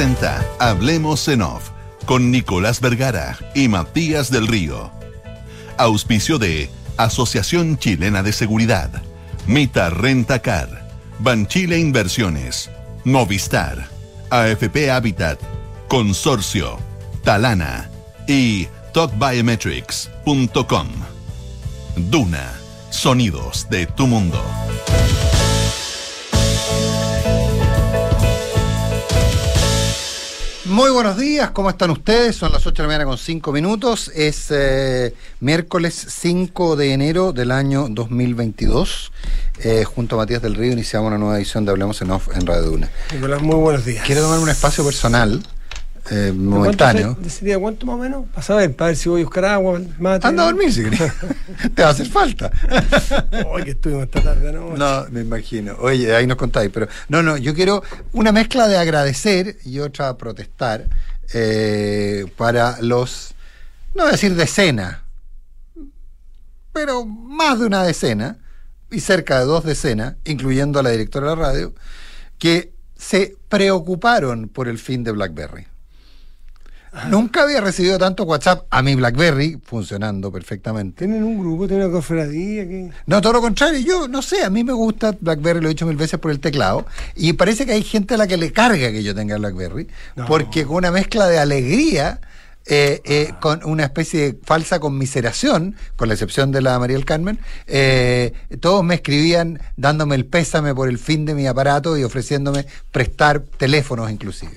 presenta Hablemos en Off con Nicolás Vergara y Matías del Río. Auspicio de Asociación Chilena de Seguridad, Mita Renta Car, Banchile Inversiones, Movistar, AFP Habitat, Consorcio, Talana y TalkBiometrics.com. Duna, sonidos de tu mundo. Muy buenos días, ¿cómo están ustedes? Son las 8 de la mañana con 5 minutos. Es eh, miércoles 5 de enero del año 2022. Eh, junto a Matías del Río iniciamos una nueva edición de Hablemos en Off en Radio Duna. Nicolás, muy buenos días. Quiero tomar un espacio personal eh, momentáneo. ¿Sería cuánto más o menos? Para saber, para ver si voy a buscar agua, mate. Anda a dormir si querés. Te va a hacer falta. Hoy que estuvimos esta tarde, ¿no? No, me imagino. Oye, ahí nos contáis, pero no, no, yo quiero una mezcla de agradecer y otra protestar eh, para los, no voy a decir decena, pero más de una decena y cerca de dos decenas, incluyendo a la directora de la radio, que se preocuparon por el fin de BlackBerry. Nunca había recibido tanto WhatsApp a mi BlackBerry funcionando perfectamente. ¿Tienen un grupo? ¿Tienen una cofradía? ¿qué? No, todo lo contrario. Yo no sé, a mí me gusta BlackBerry, lo he dicho mil veces por el teclado. Y parece que hay gente a la que le carga que yo tenga BlackBerry. No. Porque con una mezcla de alegría. eh, eh, con una especie de falsa conmiseración, con la excepción de la María del Carmen, eh, todos me escribían dándome el pésame por el fin de mi aparato y ofreciéndome prestar teléfonos inclusive.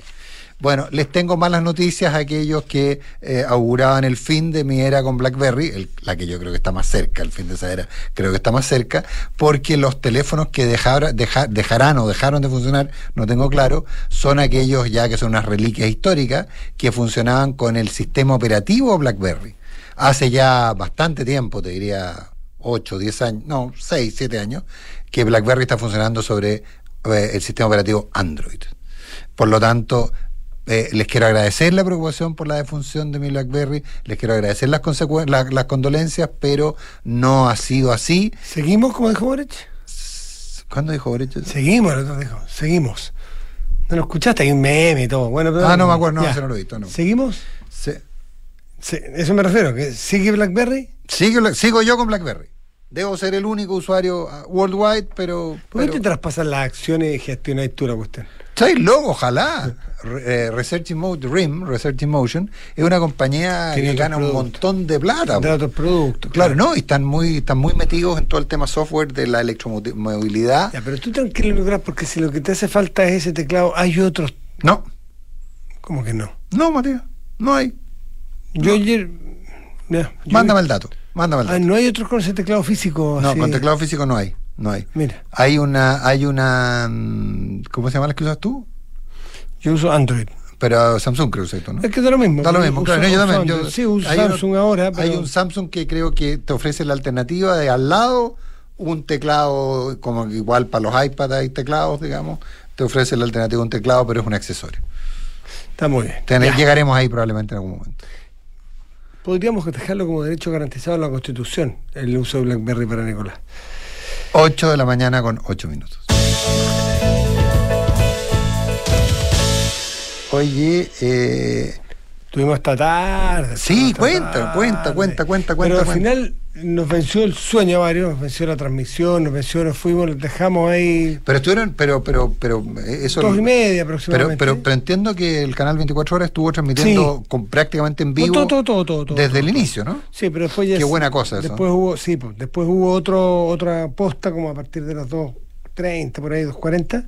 Bueno, les tengo malas noticias a aquellos que eh, auguraban el fin de mi era con BlackBerry, la que yo creo que está más cerca, el fin de esa era creo que está más cerca, porque los teléfonos que dejara- deja- dejarán o dejaron de funcionar, no tengo claro, son aquellos ya que son unas reliquias históricas que funcionaban con el sistema operativo BlackBerry. Hace ya bastante tiempo, te diría 8, 10 años, no, 6, 7 años, que BlackBerry está funcionando sobre eh, el sistema operativo Android. Por lo tanto, eh, les quiero agradecer la preocupación por la defunción de mi BlackBerry, les quiero agradecer las, la- las condolencias, pero no ha sido así. ¿Seguimos como dijo Boric? ¿Cuándo dijo Boric? Seguimos, el dijo. Seguimos. ¿No lo escuchaste? Hay un meme y todo. Bueno, pero- Ah, no me acuerdo, no, ese no lo he visto, no. ¿Seguimos? Se- Sí, eso me refiero. que ¿Sigue BlackBerry? sigo, sigo yo con BlackBerry. Debo ser el único usuario ah, worldwide, pero... ¿Por qué pero- te traspasan las acciones y gestionáis tú la cuestión? Soy loco, ojalá. Re- eh, Research in Motion, RIM, Research in Motion, es una compañía Tiene que gana un montón de plata. De otros productos. Claro, ¿no? Y están muy, están muy metidos en todo el tema software de la electromovilidad. Ya, pero tú tranquilo, porque si lo que te hace falta es ese teclado, hay otros. No, ¿Cómo que no? no, Matías, no hay. Yo ayer. ya, yo- Mándame el dato, mándame el Ah, dato. no hay otros con ese teclado físico. No, así? con teclado físico no hay, no hay. Mira, Hay una, hay una, mm, ¿cómo se llama las que usas tú? yo uso Android. Pero Samsung creo que tú, ¿no? Es que da lo mismo. Da lo mismo, uso- claro, yo también. Yo- sí, uso Samsung ahora, pero Hay un Samsung que creo que te ofrece la alternativa de al lado un teclado, como igual para los iPads hay teclados, digamos, te ofrece la alternativa de un teclado, pero es un accesorio. está muy bien. Llegaremos ahí probablemente en algún momento. Podríamos dejarlo como derecho garantizado en la Constitución, el uso de BlackBerry para Nicolás. 8 de la mañana con 8 minutos. Oye, eh, Tuvimos esta tarde. Sí, esta cuenta, tarde. cuenta, cuenta, cuenta, Pero cuenta, al cuenta. final nos venció el sueño a varios, nos venció la transmisión, nos venció, nos fuimos, los dejamos ahí pero estuvieron, pero, pero, pero, eh, eso. dos y media pero, aproximadamente. pero, pero entiendo que el canal 24 horas estuvo transmitiendo Sí. con, prácticamente en vivo todo, todo, todo, todo, todo, desde todo, el inicio, ¿no? Sí, pero después ya Qué buena cosa eso. Después hubo, sí, pues, después hubo otro, otra posta como a partir de las 2.30, por ahí, 2.40.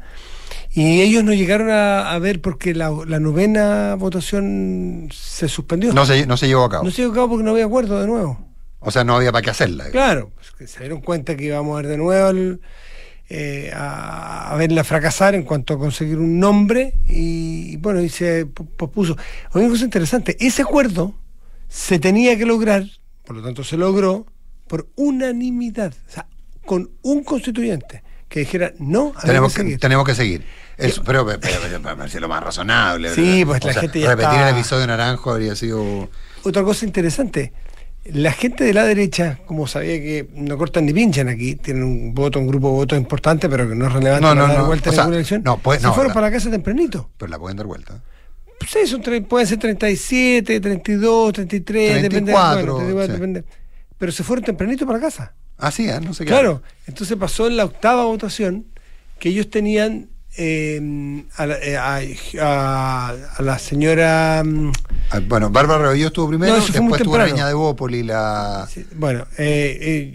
Y ellos no llegaron a, a ver porque la, la novena votación se suspendió. No se, no se llevó a cabo. No se llevó a cabo porque no había acuerdo de nuevo. O sea, no había para qué hacerla. Claro, pues, que se dieron cuenta que íbamos a ver de nuevo el- eh, a, a verla fracasar en cuanto a conseguir un nombre y, y bueno, y se po- pospuso. Oye, cosa interesante, ese acuerdo se tenía que lograr, por lo tanto se logró, por unanimidad, o sea, con un constituyente que dijera no, había tenemos, que que, tenemos que seguir. Eso, pero, pero, pero, lo más razonable. Sí, ¿verdad? pues, la O sea, gente ya Repetir está- el episodio naranjo habría sido. Otra cosa interesante, la gente de la derecha, como sabía que no cortan ni pinchan aquí, tienen un voto, un grupo de votos importante, pero que no es relevante No, para no, dar vuelta en sea, ninguna elección, no, pues, se fueron la- para la casa tempranito. Pero la pueden dar vuelta. Sí, son pueden ser 37, 32, 33, depende. 34, bueno, 34, sí. depende. Pero se fueron tempranito para casa. Ah, sí, ah, no sé qué. Claro, entonces pasó en la octava votación que ellos tenían eh, a, la, eh, a- a- a la señora. mm, Ah, Bueno, Bárbara Rebello estuvo primero, No, después estuvo la niña de Bópoli, la... sí, bueno, eh, eh,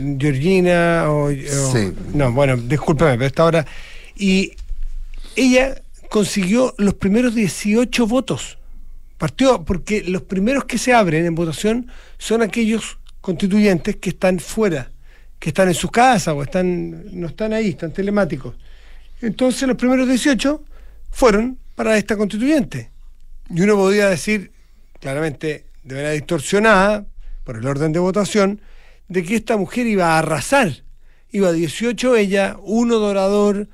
eh, Georgina o, o- Sí. No, bueno, discúlpeme, pero esta hora. Y ella consiguió los primeros 18 votos. Partió porque los primeros que se abren en votación son aquellos constituyentes que están fuera, que están en su casa o están no están ahí, están telemáticos. Entonces los primeros 18 fueron para esta constituyente. Y uno podría decir, claramente de manera distorsionada, por el orden de votación, de que esta mujer iba a arrasar. Iba 18 ella, uno Dorador,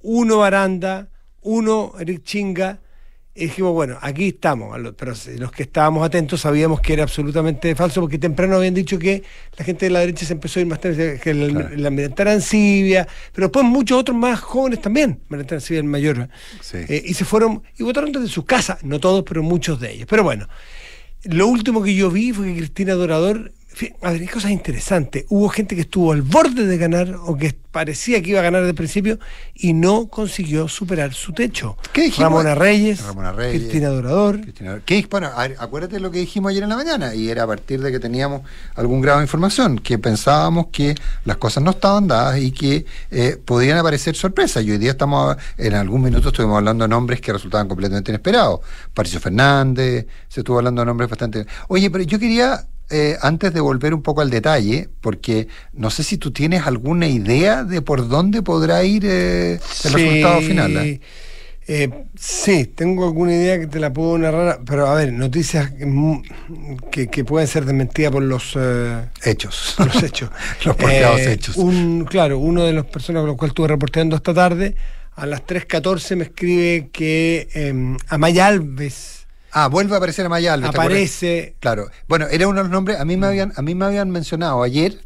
uno Baranda, uno Eric Chinga. Y dijimos, bueno, aquí estamos, pero los que estábamos atentos sabíamos que era absolutamente falso, porque temprano habían dicho que la gente de la derecha se empezó a ir más tarde, que el, Claro. el Almirante Arancibia, pero después muchos otros más jóvenes también, Almirante Arancibia el mayor, Sí. eh, y se fueron y votaron desde su casa, no todos, pero muchos de ellos. Pero bueno, lo último que yo vi fue que Cristina Dorador, a ver, hay cosas interesantes. Hubo gente que estuvo al borde de ganar o que parecía que iba a ganar de principio y no consiguió superar su techo. ¿Qué dijimos? Ramona Reyes, Ramona Reyes. Cristina Dorador. Cristina, ¿qué- bueno, a ver, acuérdate lo que dijimos ayer en la mañana, y era a partir de que teníamos algún grado de información, que pensábamos que las cosas no estaban dadas y que eh, podían aparecer sorpresas. Y hoy día estamos, en algún minuto estuvimos hablando de nombres que resultaban completamente inesperados. Patricio Fernández, se estuvo hablando de nombres bastante. Oye, pero yo quería, eh, antes de volver un poco al detalle, porque no sé si tú tienes alguna idea de por dónde podrá ir eh, el Sí, resultado final. ¿eh? eh, sí, tengo alguna idea que te la puedo narrar, pero a ver, noticias mm, que, que pueden ser desmentidas por los... eh, Hechos. los hechos. Los porteados Eh, hechos. Un, claro, uno de las personas con los cuales estuve reporteando esta tarde, a las 3.14 me escribe que eh, Amaya Alves Ah, vuelve a aparecer Amaya Alves. aparece. Claro. Bueno, era uno de los nombres. A mí me habían, a mí me habían mencionado ayer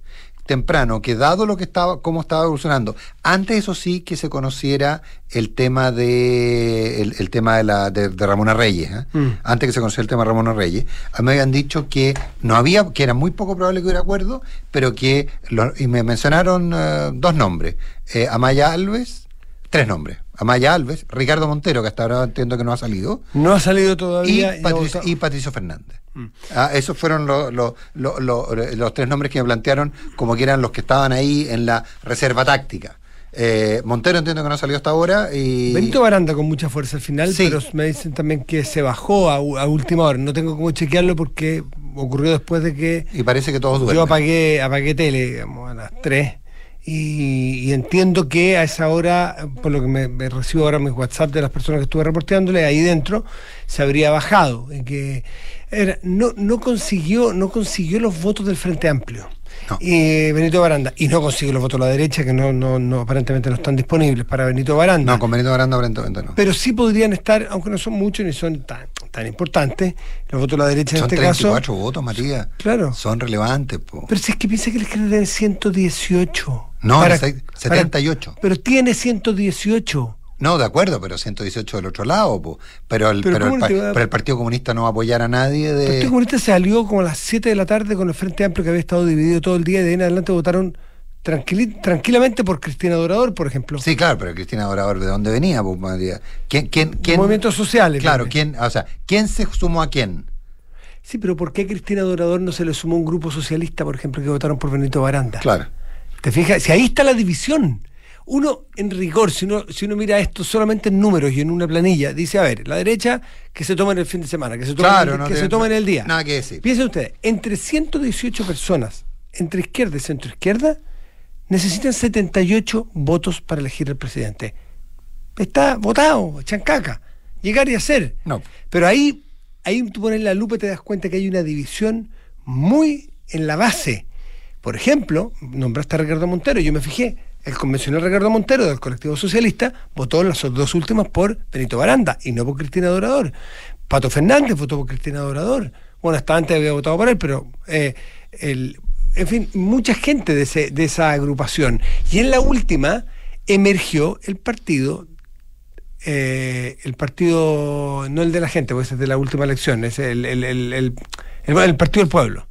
temprano que dado lo que estaba, cómo estaba evolucionando, antes eso sí que se conociera el tema de el, el tema de la de, de Ramona Reyes, ¿eh? Mm. antes que se conociera el tema de Ramona Reyes, a mí me habían dicho que no había, que era muy poco probable que hubiera acuerdo, pero que lo- y me mencionaron eh, dos nombres, eh, Amaya Alves, tres nombres, Amaya Alves, Ricardo Montero, que hasta ahora entiendo que no ha salido, No ha salido todavía. y ha Patricio, votado- y Patricio Fernández. Mm. Ah, esos fueron lo- lo- lo- lo- los tres nombres que me plantearon como que eran los que estaban ahí en la reserva táctica. Eh, Montero entiendo que no salió hasta ahora y Benito Baranda con mucha fuerza al final, Sí. pero me dicen también que se bajó a, a última hora. No tengo cómo chequearlo porque ocurrió después de que y parece que todos yo duermen. apagué, apagué tele, digamos, a las 3. Y, entiendo que a esa hora, por lo que me, recibo ahora mis WhatsApp de las personas que estuve reporteándole, ahí dentro se habría bajado. Que no, no consiguió, no consiguió los votos del Frente Amplio. No. Y Benito Baranda. Y no consiguió los votos de la derecha, que no, no, no, aparentemente no están disponibles para Benito Baranda. No, con Benito Baranda aparentemente no. Pero sí podrían estar, aunque no son muchos ni son tan, tan importantes, los votos de la derecha Son en este 34 caso. votos, Matías. Claro. Son relevantes, po. Pero si es que piensa que les quieren tener 118. No, Para- se- 78. para- pero tiene 118. No, de acuerdo, pero 118 del otro lado, po. Pero el, Pero pero, el, ¿cómo pa- te va a- pero el Partido Comunista no va a apoyar a nadie El de... Partido Comunista se alió como a las 7 de la tarde con el Frente Amplio que había estado dividido todo el día y de ahí en adelante votaron tranquilamente por Cristina Dorador, por ejemplo. Sí, claro, pero Cristina Dorador, ¿de dónde venía? po? ¿Quién, quién, quién, Movimientos sociales. Claro, también. ¿quién, o sea, ¿quién se sumó a quién? Sí, pero ¿por qué a Cristina Dorador no se le sumó un grupo socialista, por ejemplo, que votaron por Benito Baranda? Claro. ¿Te fijas? Si ahí está la división. Uno, en rigor, si uno, si uno mira esto solamente en números y en una planilla, dice, a ver, la derecha que se toma en el fin de semana, que se toma, Claro, en, el, no que se toma en el día. nada que decir. Piensen ustedes, entre 118 personas, entre izquierda y centro izquierda, necesitan 78 votos para elegir al presidente. Está votado, chancaca, llegar y hacer. No. Pero ahí, ahí tú pones la lupa y te das cuenta que hay una división muy en la base. Por ejemplo, nombraste a Ricardo Montero, yo me fijé, el convencional Ricardo Montero del colectivo socialista votó en las dos últimas por Benito Baranda y no por Cristina Dorador. Pato Fernández votó por Cristina Dorador. Bueno, hasta antes había votado por él, pero eh, el, en fin, mucha gente de, ese, de esa agrupación. Y en la última emergió el partido eh, el partido, no el de la gente, pues es de la última elección, es el, el, el, el, Partido del Pueblo.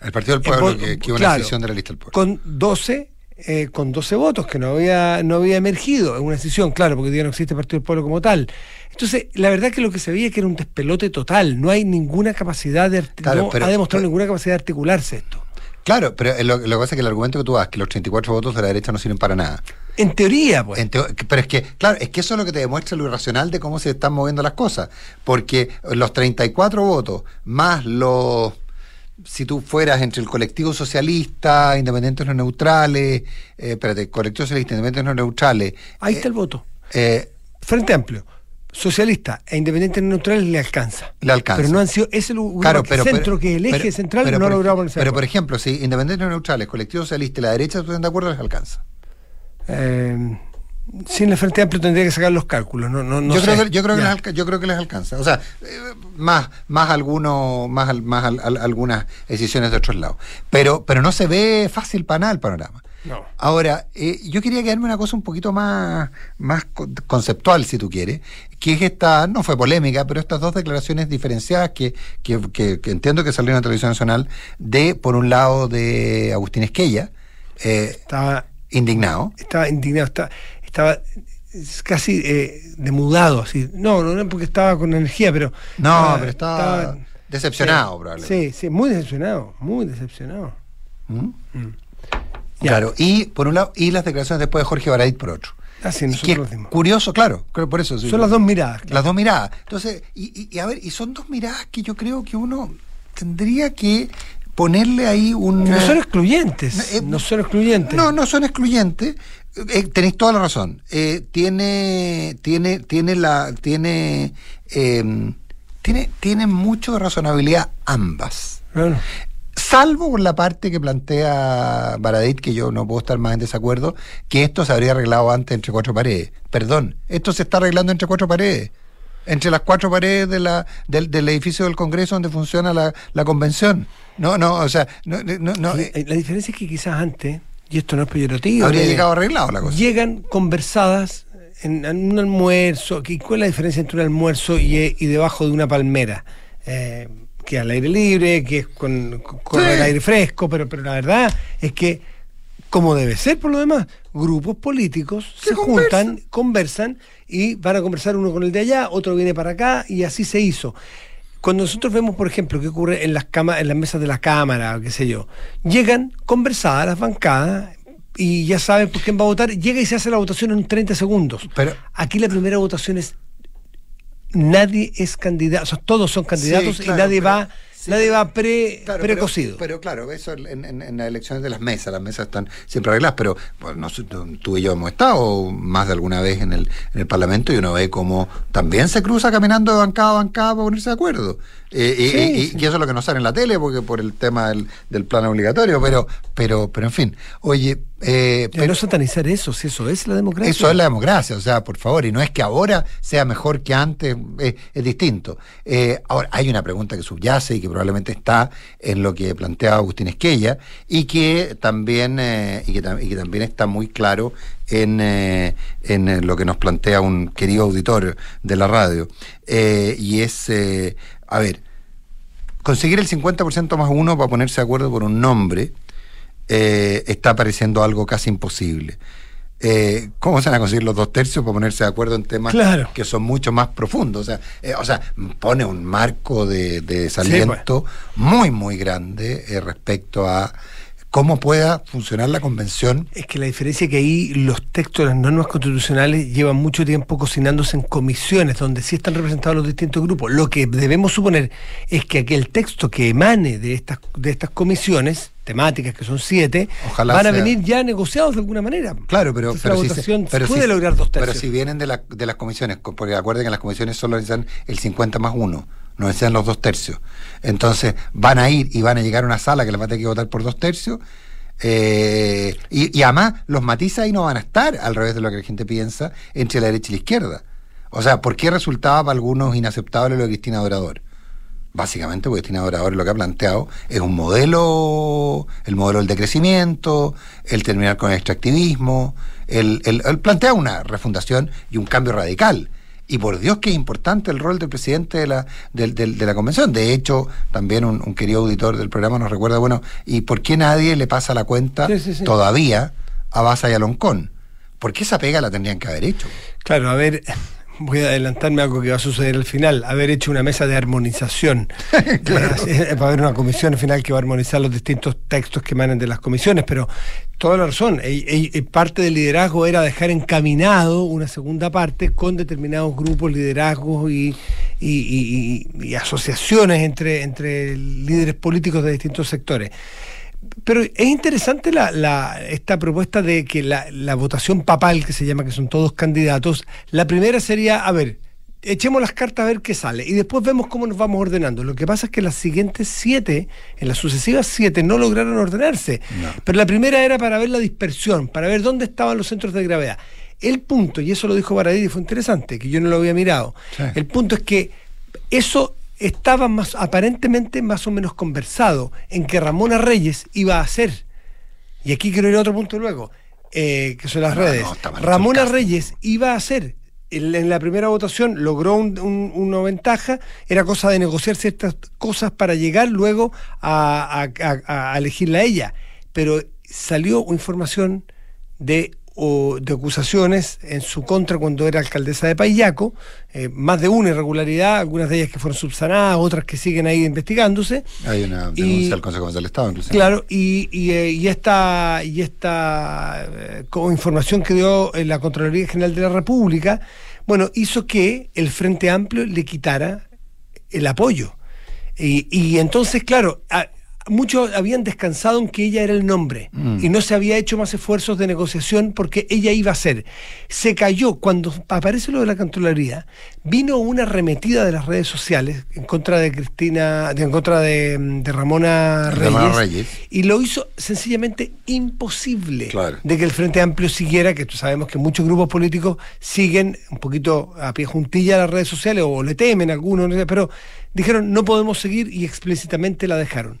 El Partido del En Pueblo, que, que una claro, decisión de la lista del pueblo. Con 12, eh, con 12 votos, que no había, no había emergido en una decisión, claro, porque día no existe Partido del Pueblo como tal. Entonces, la verdad que lo que se veía que era un despelote total, no hay ninguna capacidad de Claro, no pero- ha demostrado pero- ninguna capacidad de articularse esto. Claro, pero eh, lo, lo que pasa es que el argumento que tú das, que los 34 votos de la derecha no sirven para nada. En teoría, pues. En teo- pero es que, claro, es que eso es lo que te demuestra lo irracional de cómo se están moviendo las cosas. Porque los 34 votos, más los. Si tú fueras entre el colectivo socialista, independientes no neutrales, eh, espérate, colectivo socialista, independientes no neutrales. Ahí eh, está el voto. eh, Frente Amplio, socialista e independientes neutrales le alcanza. Le alcanza. Pero no han sido, es el Claro, pero, centro, pero- que el eje pero- central no ha logrado ponerse Pero, por ejemplo, si independientes no neutrales, colectivo socialista y la derecha están de acuerdo, les alcanza. Eh, sin el Frente Amplio tendría que sacar los cálculos, no, no, no yo, sé. creo que, yo, creo que les yo creo que les alcanza. O sea, eh, más, más algunos, más, más al- al- algunas decisiones de otros lados. Pero, pero no se ve fácil para nada el panorama. No. Ahora, eh, yo quería quedarme una cosa un poquito más, más co- conceptual, si tú quieres, que es esta, no fue polémica, pero estas dos declaraciones diferenciadas que, que, que- que entiendo que salieron en televisión nacional, de, por un lado, de Agustín Esquella, eh, Estaba, indignado. estaba indignado, estaba, estaba es casi eh, demudado, así. No, no, no porque estaba con energía, pero. No, pero estaba decepcionado, sí, probablemente. Sí, sí, muy decepcionado, muy decepcionado. ¿Mm? Ya. Claro, y por un lado, y las declaraciones después de Jorge Baradit por otro. Ah, sí, nosotros curioso, claro, creo por eso. sí. Son las dos miradas. claro. Las dos miradas. Entonces, y, y- a ver, y son dos miradas que yo creo que uno tendría que ponerle ahí un... No son eh, excluyentes. eh, no son excluyentes. No, no son excluyentes. Eh, tenéis toda la razón. Eh, tiene, tiene, tiene la, tiene, eh, tiene, tiene mucho de razonabilidad ambas. Claro. Salvo por la parte que plantea Baradit, que yo no puedo estar más en desacuerdo, que esto se habría arreglado antes entre cuatro paredes. Perdón, esto se está arreglando entre cuatro paredes. Entre las cuatro paredes de la, del, del edificio del Congreso donde funciona la, la convención. No, no, o sea, no, no, no, eh, eh, la diferencia es que quizás antes, y esto no es peyorativo, habría llegado arreglado la cosa. llegan conversadas en, en un almuerzo. ¿qué- ¿Cuál es la diferencia entre un almuerzo y, y debajo de una palmera? Eh, que al aire libre, que es con, con- Sí. el aire fresco, pero, pero la verdad es que, como debe ser por lo demás, grupos políticos se juntan, conversan y van a conversar uno con el de allá, otro viene para acá y así se hizo. Cuando nosotros vemos, por ejemplo, qué ocurre en las cama, en las mesas de la Cámara, o qué sé yo, llegan conversadas las bancadas y ya saben por quién va a votar, llega y se hace la votación en 30 segundos. Pero- Aquí la primera votación es nadie es candidato, o sea, todos son candidatos Sí, y nadie pero- va, sí, nadie va pre, Claro, precocido. Pero, pero claro, eso en, en- en las elecciones de las mesas, las mesas están siempre arregladas, pero bueno, tú y yo hemos estado más de alguna vez en el, en el Parlamento y uno ve cómo también se cruza caminando de bancada a bancada para ponerse de acuerdo. Eh, y- Sí, y, y- sí. y eso es lo que no sale en la tele porque por el tema del, del plan obligatorio, pero, pero, pero en fin. Oye, eh, Pero no satanizar eso, si eso es la democracia. eso es la democracia, o sea, por favor, y no es que ahora sea mejor que antes, es, es distinto. Eh, ahora, hay una pregunta que subyace y que probablemente está en lo que plantea Agustín Esquella y que también, eh, y que, también está muy claro en, eh, en eh, lo que nos plantea un querido auditor de la radio. Y es, a ver, conseguir el 50% más uno para ponerse de acuerdo por un nombre está pareciendo algo casi imposible. Eh, ¿Cómo se van a conseguir los dos tercios para ponerse de acuerdo en temas Claro. que son mucho más profundos? O sea, eh, o sea pone un marco de, de desaliento muy, muy grande eh, respecto a cómo pueda funcionar la convención. Es que la diferencia es que ahí los textos de las normas constitucionales llevan mucho tiempo cocinándose en comisiones donde sí están representados los distintos grupos. Lo que debemos suponer es que aquel texto que emane de estas, de estas comisiones temáticas, que son siete, Ojalá van a sea. venir ya negociados de alguna manera. Claro, pero, Entonces, pero la si se- votación pero puede si- lograr dos Pero tercios. si vienen de, la- de las comisiones, co- porque acuerden que las comisiones solo necesitan el 50 más uno, no necesitan los dos tercios. Entonces van a ir y van a llegar a una sala que les va a tener que votar por dos tercios. eh, y, y además los matices ahí no van a estar, al revés de lo que la gente piensa, entre la derecha y la izquierda. O sea, ¿por qué resultaba para algunos inaceptable lo de Cristina Dorador? Básicamente porque Cristina Dorador lo que ha planteado es un modelo, el modelo del decrecimiento, el terminar con el extractivismo, el, el- el plantea una refundación y un cambio radical Y por Dios que es importante el rol del presidente de la, del- de la convención. De hecho, también un, un querido auditor del programa nos recuerda, bueno, ¿y por qué nadie le pasa la cuenta Sí, sí, sí. todavía a Baza y a Loncón? Porque esa pega la tendrían que haber hecho. Claro, a ver, voy a adelantarme a algo que va a suceder al final, haber hecho una mesa de armonización. Claro. Eh, Va a haber una comisión al final que va a armonizar los distintos textos que emanan de las comisiones, pero toda la razón, eh, eh, eh, parte del liderazgo era dejar encaminado una segunda parte con determinados grupos, liderazgos y- y asociaciones entre, entre líderes políticos de distintos sectores. Pero es interesante la, la- esta propuesta de que la, la votación papal, que se llama, que son todos candidatos, la primera sería, a ver, echemos las cartas a ver qué sale y después vemos cómo nos vamos ordenando. Lo que pasa es que las siguientes siete, en las sucesivas siete, no lograron ordenarse. Pero la primera era para ver la dispersión, para ver dónde estaban los centros de gravedad. El punto, y eso lo dijo Baradí y fue interesante, que yo no lo había mirado, Sí. el punto es que eso estaba más aparentemente más o menos conversado en que Ramona Reyes iba a hacer. Y aquí quiero ir a otro punto luego, eh, que son las No, redes. no, Ramona. Reyes iba a hacer. En en la primera votación logró un- un- una ventaja, era cosa de negociar ciertas cosas para llegar luego a, a- a- a elegirla a ella. Pero salió información de, o- de acusaciones en su contra cuando era alcaldesa de Payaco, eh, más de una irregularidad, algunas de ellas que fueron subsanadas, otras que siguen ahí investigándose. Hay una denuncia al Consejo del Estado, incluso. Claro, y, y, eh, y esta, y esta eh, información que dio eh, la Contraloría General de la República, bueno, hizo que el Frente Amplio le quitara el apoyo. Y, y entonces, claro, a- muchos habían descansado en que ella era el nombre Mm. y no se había hecho más esfuerzos de negociación porque ella iba a ser. Se cayó cuando aparece lo de la Contraloría, vino una arremetida de las redes sociales en contra de Cristina, de- en contra de, de Ramona Reyes, Ramona Reyes. y lo hizo sencillamente imposible Claro. de que el Frente Amplio siguiera, que sabemos que muchos grupos políticos siguen un poquito a pie juntilla a las redes sociales o le temen algunos, no sé, pero dijeron no podemos seguir y explícitamente la dejaron.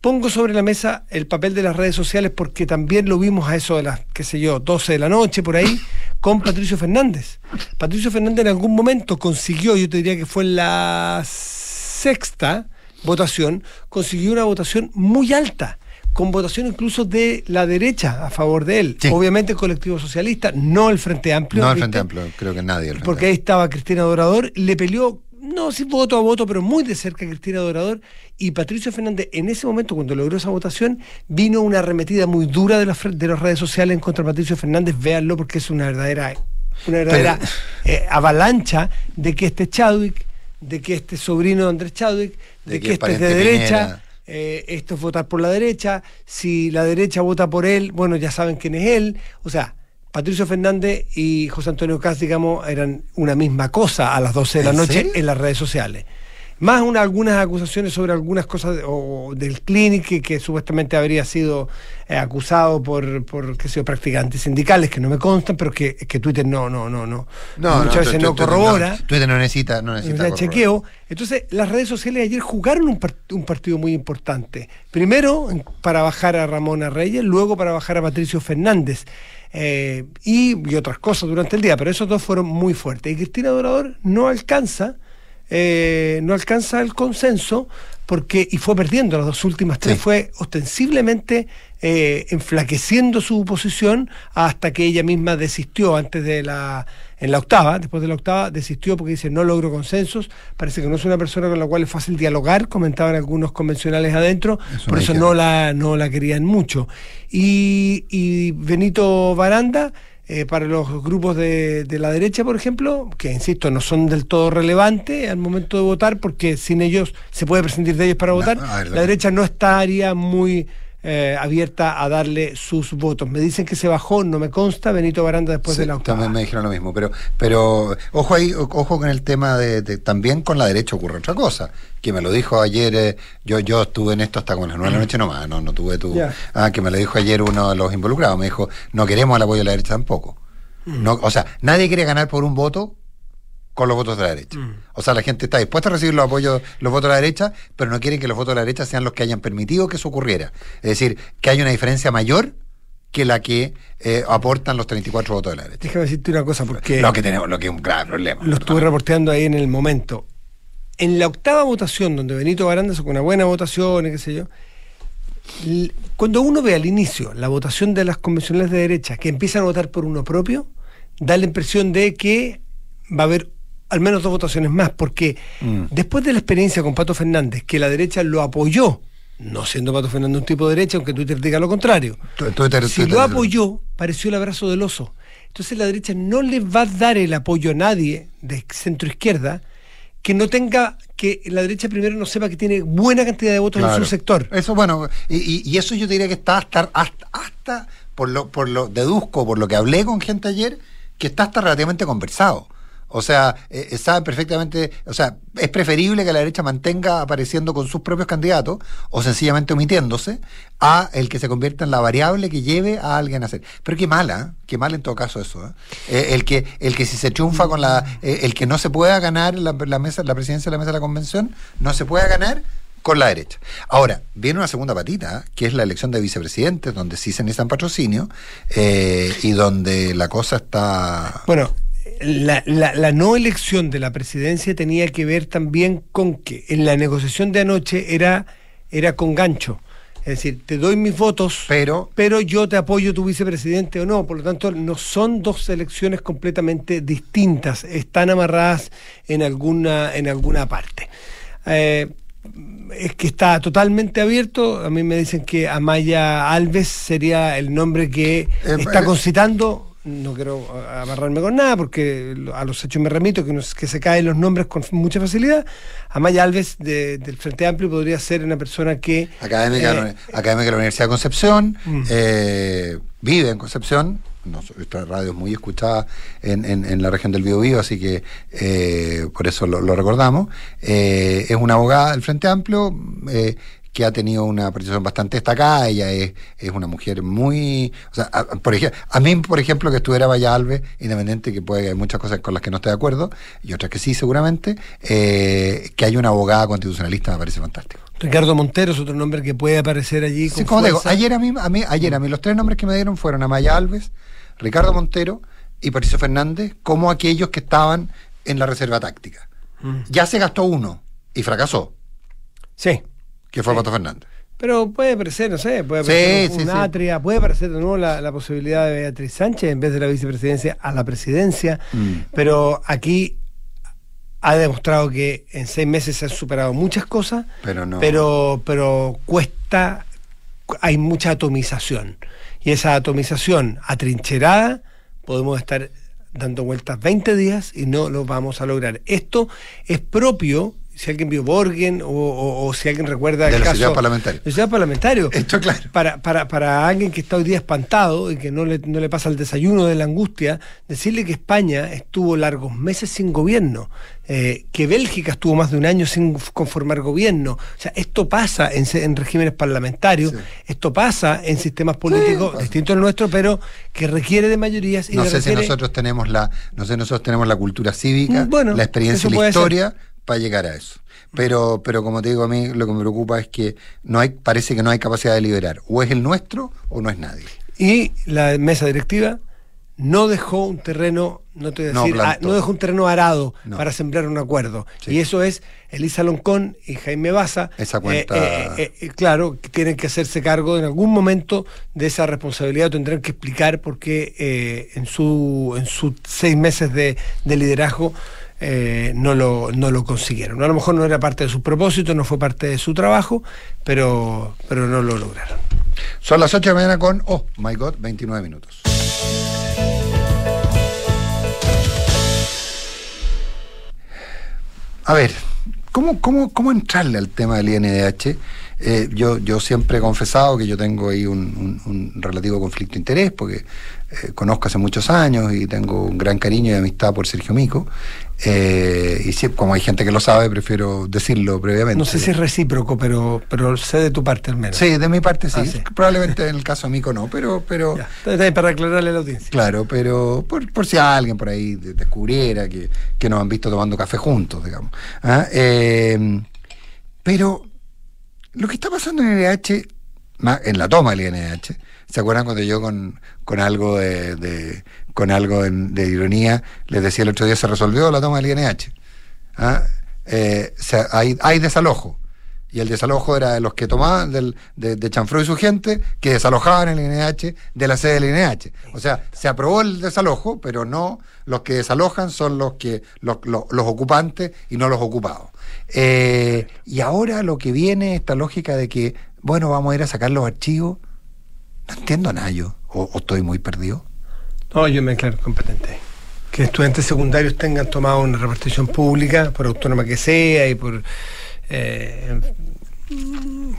Pongo sobre la mesa el papel de las redes sociales porque también lo vimos a eso de las, qué sé yo, 12 de la noche por ahí, con Patricio Fernández. Patricio Fernández en algún momento consiguió, yo te diría que fue la sexta votación, consiguió una votación muy alta, con votación incluso de la derecha a favor de él. Sí. Obviamente el colectivo socialista, no el Frente Amplio. No el. Frente Amplio, creo que nadie. el Frente porque ahí estaba Cristina Dorador, le peleó, no si voto a voto, pero muy de cerca Cristina Dorador, y Patricio Fernández, en ese momento, cuando logró esa votación, vino una arremetida muy dura de las, de las redes sociales en contra de Patricio Fernández, véanlo porque es una verdadera, una verdadera eh, avalancha de que este Chadwick, de que este sobrino de Andrés Chadwick, de, De que, que este es de derecha. Eh, esto es votar por la derecha, si la derecha vota por él, bueno, ya saben quién es él, o sea, Patricio Fernández y José Antonio Caz, digamos, eran una misma cosa a las 12 de la ¿En noche serio? en las redes sociales. Más una- algunas acusaciones sobre algunas cosas de- o, del Clinic que, que supuestamente habría sido eh, acusado por, por qué sé yo, practicantes sindicales que no me constan, pero que, que Twitter no, no, no, no, muchas veces no corrobora. no, Twitter no necesita, no necesita chequeo. Entonces, las redes sociales ayer jugaron un, par- un partido muy importante. Primero para bajar a Ramona Reyes, luego para bajar a Patricio Fernández. Eh, y, y otras cosas durante el día, pero esos dos fueron muy fuertes. Y Cristina Dorador no alcanza, eh, no alcanza el consenso porque, y fue perdiendo las dos últimas tres, Sí. fue ostensiblemente eh, enflaqueciendo su posición hasta que ella misma desistió antes de la en la octava, después de la octava, desistió porque dice no logro consensos, parece que no es una persona con la cual es fácil dialogar, comentaban algunos convencionales adentro, Eso por eso no la, no la querían mucho. Y, y Benito Baranda, eh, para los grupos de, de la derecha, por ejemplo, que insisto, no son del todo relevantes al momento de votar, porque sin ellos se puede prescindir de ellos para votar, ver, la derecha no estaría muy eh, abierta a darle sus votos. Me dicen que se bajó, no me consta, Benito Baranda después Sí, de la octava. También me dijeron lo mismo, pero, pero ojo ahí, ojo con el tema de, de- también con la derecha ocurre otra cosa, que me lo dijo ayer, eh, yo, yo estuve en esto hasta como las nueve de la noche nomás, no, no tuve tu, ah, que me lo dijo ayer uno de los involucrados, me dijo, no queremos el apoyo de la derecha tampoco. No, o sea, nadie quiere ganar por un voto con los votos de la derecha. O sea, la gente está dispuesta a recibir los apoyos, los votos de la derecha, pero no quieren que los votos de la derecha sean los que hayan permitido que eso ocurriera. Es decir, que haya una diferencia mayor que la que eh, aportan los 34 votos de la derecha. Déjame decirte una cosa, porque Lo que tenemos, lo que es un grave problema. lo estuve reporteando ahí en el momento. En la octava votación, donde Benito Baranda sacó una buena votación y qué sé yo, cuando uno ve al inicio la votación de las convencionales de derecha que empiezan a votar por uno propio, da la impresión de que va a haber al menos dos votaciones más, porque Mm. después de la experiencia con Pato Fernández, que la derecha lo apoyó, no siendo Pato Fernández un tipo de derecha, aunque Twitter diga lo contrario, Twitter- si Twitter- lo apoyó, pareció el abrazo del oso. Entonces la derecha no le va a dar el apoyo a nadie de centro izquierda que no tenga, que la derecha primero no sepa que tiene buena cantidad de votos Claro. en su sector. Eso, bueno, y, y- eso yo diría que está hasta, hasta, hasta por lo, por lo deduzco, por lo que hablé con gente ayer, que está hasta relativamente conversado. O sea, eh, perfectamente, o sea, es preferible que la derecha mantenga apareciendo con sus propios candidatos o sencillamente omitiéndose a el que se convierta en la variable que lleve a alguien a hacer. Pero qué mala, ¿eh? qué mal en todo caso eso. ¿eh? Eh, el que el que si se triunfa con la eh, el que no se pueda ganar la, la mesa la presidencia de la mesa de la convención no se pueda ganar con la derecha. Ahora, viene una segunda patita, que es la elección de vicepresidentes, donde sí se necesitan patrocinio eh, y donde la cosa está... Bueno, la, la- la no elección de la presidencia tenía que ver también con que en la negociación de anoche era, era con gancho. Es decir, te doy mis votos, Pero- pero yo te apoyo tu vicepresidente o no. Por lo tanto, no son dos elecciones completamente distintas. Están amarradas en alguna, en alguna parte. Eh, es que está totalmente abierto. A mí me dicen que Amaya Alves sería el nombre que está eh, concitando. No quiero amarrarme con nada porque a los hechos me remito, que, nos- que se caen los nombres con mucha facilidad. Amaya Alves de- del Frente Amplio podría ser una persona que... Académica, de eh, la- académica de la Universidad de Concepción, Mm. eh, vive en Concepción, no, esta radio es muy escuchada en, en- en la región del Biobío, así que eh, por eso lo, lo recordamos. Eh, es una abogada del Frente Amplio eh, que ha tenido una participación bastante destacada, ella es, es una mujer muy... O sea, a, por ejemplo, a mí, por ejemplo, que estuviera Vaya Alves, independiente que puede que hay muchas cosas con las que no estoy de acuerdo, y otras que sí, seguramente, eh, que hay una abogada constitucionalista me parece fantástico. Ricardo Montero es otro nombre que puede aparecer allí. Sí, con como digo, ayer a mí, a mí, ayer a mí los tres nombres que me dieron fueron Amaya Alves, Ricardo Montero y Patricio Fernández, como aquellos que estaban en la reserva táctica. Mm. Ya se gastó uno y fracasó, Sí. Que fue Sí. Pato Fernández. Pero puede aparecer, no sé, puede Sí, aparecer un, sí, un sí. atria, puede aparecer de nuevo la, la posibilidad de Beatriz Sánchez en vez de la vicepresidencia a la presidencia, Mm. pero aquí ha demostrado que en seis meses se han superado muchas cosas, Pero no. pero, pero cuesta, hay mucha atomización. Y esa atomización atrincherada, podemos estar dando vueltas 20 días y no lo vamos a lograr. Esto es propio, si alguien vio Borgen o, o- o si alguien recuerda De el la caso sociedad parlamentaria. la sociedad parlamentario. Esto claro. Para, para, para alguien que está hoy día espantado y que no le, no le pasa el desayuno de la angustia, decirle que España estuvo largos meses sin gobierno, eh, que Bélgica estuvo más de un año sin conformar gobierno. O sea, esto pasa en, en regímenes parlamentarios, Sí. esto pasa en sistemas políticos distintos al nuestro, pero que requiere de mayorías y No sé si nosotros tenemos la, no sé, nosotros tenemos la cultura cívica, bueno, la experiencia y la ser. Para llegar a eso. Pero, pero como te digo, a mí lo que me preocupa es que no hay, parece que no hay capacidad de liberar. O es el nuestro o no es nadie. Y la mesa directiva no dejó un terreno, no te voy a No decir, ah, plantó. no dejó un terreno arado No. para sembrar un acuerdo. Sí. Y eso es Elisa Loncón y Jaime Baza. Esa cuenta- eh, eh, eh, claro, que tienen que hacerse cargo en algún momento de esa responsabilidad. Tendrán que explicar por qué en su en sus seis meses de, de liderazgo eh, no, lo, no lo consiguieron. A lo mejor no era parte de su propósito, no fue parte de su trabajo, pero, pero no lo lograron. Son las 8 de la mañana con, oh my god, 29 minutos. A ver, ¿cómo, cómo, cómo entrarle al tema del INDH? Eh, yo, yo siempre he confesado que yo tengo ahí un, un- un relativo conflicto de interés, porque eh, conozco hace muchos años y tengo un gran cariño y amistad por Sergio Mico. Eh, y sí, como hay gente que lo sabe, prefiero decirlo previamente. No sé si es recíproco, pero, pero sé de tu parte al menos. Sí, de mi parte sí. Ah, sí. Probablemente en el caso de Mico no, pero, pero Ya, para aclararle a la audiencia. claro, pero por, por si alguien por ahí de- descubriera que, que nos han visto tomando café juntos, digamos. ¿ah? Eh, pero lo que está pasando en el ma- en la toma del INH, ¿Se acuerdan cuando yo con, algo de, con algo de ironía les decía el otro día se resolvió la toma del INH? ¿Ah? Eh, hay, desalojo. Y el desalojo era de los que tomaban, del, de, de y su gente, que desalojaban el INH de la sede del INH. O sea, se aprobó el desalojo, pero no los que desalojan son los que los, los- los ocupantes y no los ocupados. Eh, y ahora lo que viene, esta lógica de que, bueno, vamos a ir a sacar los archivos, no entiendo nada yo, o, o estoy muy perdido. No, yo me declaro competente. Que estudiantes secundarios tengan tomado una repartición pública, por autónoma que sea, y por. eh,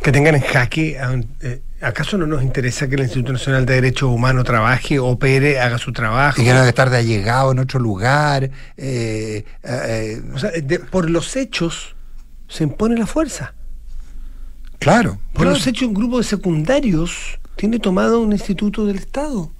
que tengan en jaque. a un- eh, ¿Acaso no nos interesa que el Instituto Nacional de Derechos Humanos trabaje, opere, haga su trabajo? Y que no debe estar de allegado en otro lugar. eh, eh, eh, O sea, de- por los hechos se impone la fuerza. claro. Por claro, los hechos, un grupo de secundarios tiene tomado un instituto del Estado.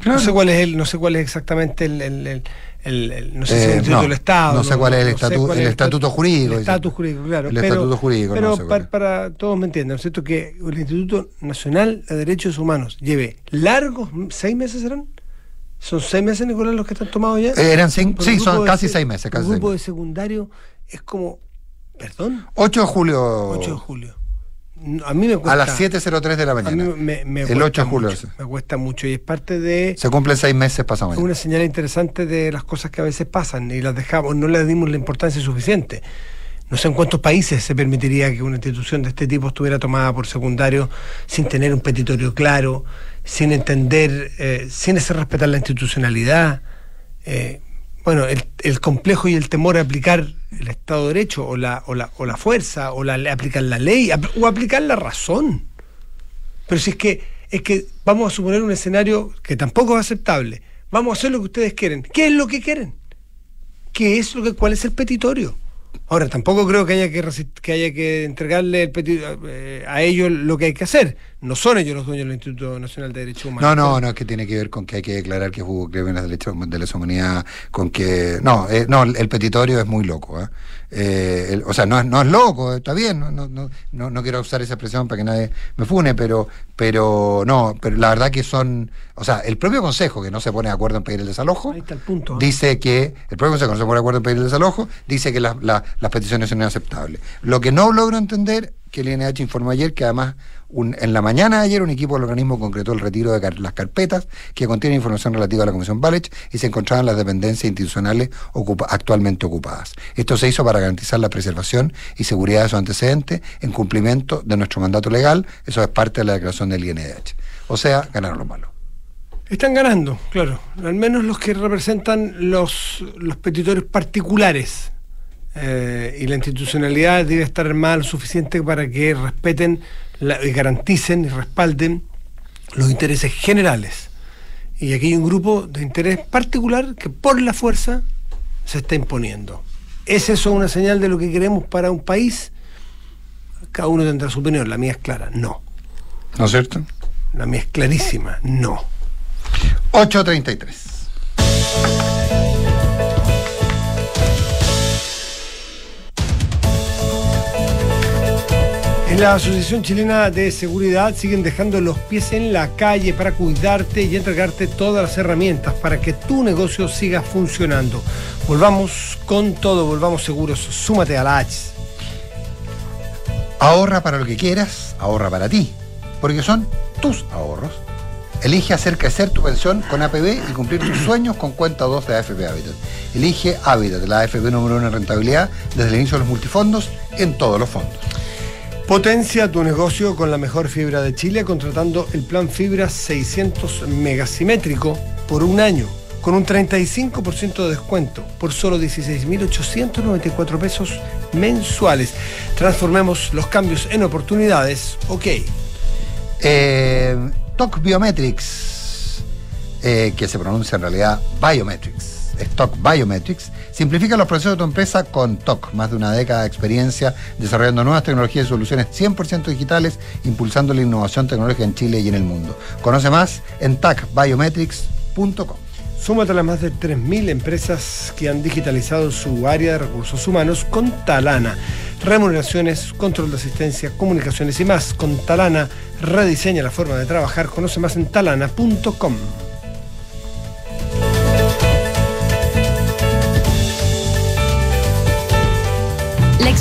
claro. No sé cuál es el, no sé cuál es exactamente el, el- el- el- el- no sé si es Eh, el instituto no, del Estado. no sé cuál es el estatu- el es estatuto jurídico, El estatus jurídico, claro. El pero, estatuto jurídico, no Pero sé para, para todos me entiendan, ¿no es cierto? Que el Instituto Nacional de Derechos Humanos lleve largos, ¿seis meses serán? ¿Son seis meses, Nicolás, los que están tomados ya? Eh, eran cinco- sí, son de casi se- seis meses, casi Un grupo de secundario es como, perdón, 8 de julio. 8 de julio. A mí me cuesta. A las 7.03 de la mañana. me, me el cuesta 8 de julio. mucho, me cuesta mucho y es parte de Se cumplen seis meses pasado es mañana. una señal interesante de las cosas que a veces pasan y las dejamos, no le dimos la importancia suficiente. No sé en cuántos países se permitiría que una institución de este tipo estuviera tomada por secundario sin tener un petitorio claro, sin entender, eh, sin hacer respetar la institucionalidad. Eh, bueno, el, complejo y el temor a aplicar el Estado de Derecho o la, o la, o la fuerza o la, aplicar la ley o aplicar la razón. Pero si es que, es que vamos a suponer un escenario que tampoco es aceptable. Vamos a hacer lo que ustedes quieren. ¿Qué es lo que quieren? ¿Qué es lo que, cuál es el petitorio? Ahora, tampoco creo que haya que, que, haya que entregarle el peti- eh, a ellos lo que hay que hacer. No son ellos los dueños del Instituto Nacional de Derechos Humanos. No, no, no, es que tiene que ver con que hay que declarar que hubo crímenes de lesa, humanidad, con que... No, eh, no, el petitorio es muy loco. ¿eh? Eh, el- o sea, no es, no es loco, está bien, no, no, no, no, quiero usar esa expresión para que nadie me fune, pero, pero no, pero la verdad que son... O sea, el propio Consejo, que no se pone de acuerdo en pedir el desalojo, Ahí está el punto. ¿eh? dice que el propio Consejo no se pone de acuerdo en pedir el desalojo, dice que las- la- las peticiones son inaceptables. Lo que no logro entender, que el INH informó ayer que además en la mañana de ayer un equipo del organismo concretó el retiro de las carpetas que contienen información relativa a la Comisión Balech y se encontraban las dependencias institucionales actualmente ocupadas. Esto se hizo para garantizar la preservación y seguridad de sus antecedentes en cumplimiento de nuestro mandato legal. Eso es parte de la declaración del INH. O sea, ganaron los malos. Están ganando, claro. Al menos los que representan los, los petitorios particulares. Eh, y la institucionalidad debe estar armada lo suficiente para que respeten la- y garanticen y respalden los intereses generales. Y aquí hay un grupo de interés particular que por la fuerza se está imponiendo. ¿Es eso una señal de lo que queremos para un país? Cada uno tendrá su opinión. La mía es clara, no. ¿No es cierto? La mía es clarísima, no. 833. En la Asociación Chilena de Seguridad siguen dejando los pies en la calle para cuidarte y entregarte todas las herramientas para que tu negocio siga funcionando. Volvamos con todo, volvamos seguros. Súmate a la H. Ahorra para lo que quieras, ahorra para ti, porque son tus ahorros. Elige hacer crecer tu pensión con APB y cumplir tus sueños con cuenta 2 de AFP Habitat. Elige Habitat, la AFP número uno en rentabilidad desde el inicio de los multifondos en todos los fondos. Potencia tu negocio con la mejor fibra de Chile contratando el plan fibra 600 megasimétrico por un año con un 35% de descuento por solo 16.894 pesos mensuales. Transformemos los cambios en oportunidades. Ok. Eh, Biometrics, eh, que se pronuncia en realidad Biometrics, es TOC Biometrics, simplifica los procesos de tu empresa con TOC, más de una década de experiencia desarrollando nuevas tecnologías y soluciones 100% digitales, impulsando la innovación tecnológica en Chile y en el mundo. Conoce más en tacbiometrics.com. Súmate a las más de 3.000 empresas que han digitalizado su área de recursos humanos con Talana. remuneraciones, control de asistencia, comunicaciones y más. Con Talana rediseña la forma de trabajar. Conoce más en talana.com.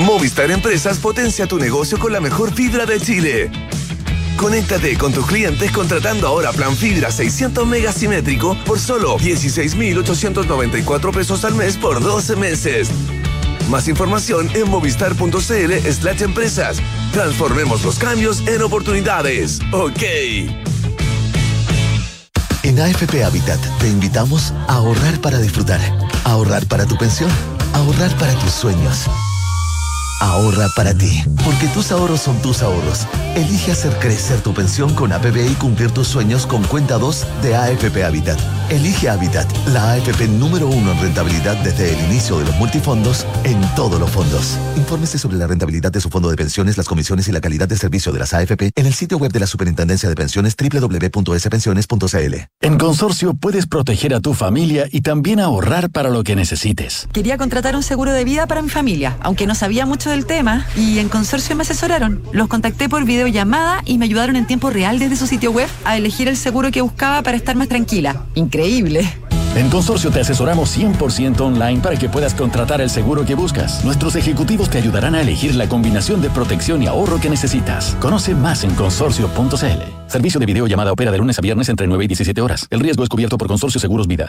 Movistar Empresas potencia tu negocio con la mejor fibra de Chile. Conéctate con tus clientes contratando ahora plan fibra 600 megasimétrico por solo 16,894 pesos al mes por 12 meses. Más información en movistar.cl slash empresas. Transformemos los cambios en oportunidades. Ok. En AFP Habitat te invitamos a ahorrar para disfrutar, ahorrar para tu pensión, ahorrar para tus sueños. Ahorra para ti, porque tus ahorros son tus ahorros. Elige hacer crecer tu pensión con APB y cumplir tus sueños con cuenta 2 de AFP Habitat. Elige Habitat, la AFP número uno en rentabilidad desde el inicio de los multifondos en todos los fondos. Infórmese sobre la rentabilidad de su fondo de pensiones, las comisiones y la calidad de servicio de las AFP en el sitio web de la Superintendencia de Pensiones www.spensiones.cl. En Consorcio puedes proteger a tu familia y también ahorrar para lo que necesites. Quería contratar un seguro de vida para mi familia, aunque no sabía mucho del tema, y en Consorcio me asesoraron. Los contacté por videollamada y me ayudaron en tiempo real desde su sitio web a elegir el seguro que buscaba para estar más tranquila. Increíble. En Consorcio te asesoramos 100% online para que puedas contratar el seguro que buscas. Nuestros ejecutivos te ayudarán a elegir la combinación de protección y ahorro que necesitas. Conoce más en consorcio.cl. Servicio de videollamada opera de lunes a viernes entre 9 y 17 horas. El riesgo es cubierto por Consorcio Seguros Vida.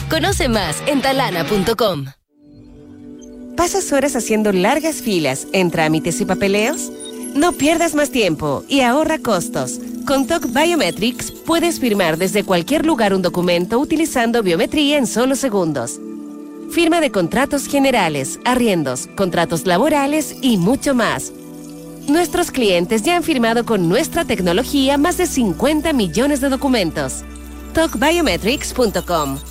Conoce más en talana.com. ¿Pasas horas haciendo largas filas en trámites y papeleos? No pierdas más tiempo y ahorra costos. Con TOC Biometrics puedes firmar desde cualquier lugar un documento utilizando biometría en solo segundos. Firma de contratos generales, arriendos, contratos laborales y mucho más. Nuestros clientes ya han firmado con nuestra tecnología más de 50 millones de documentos. TalkBiometrics.com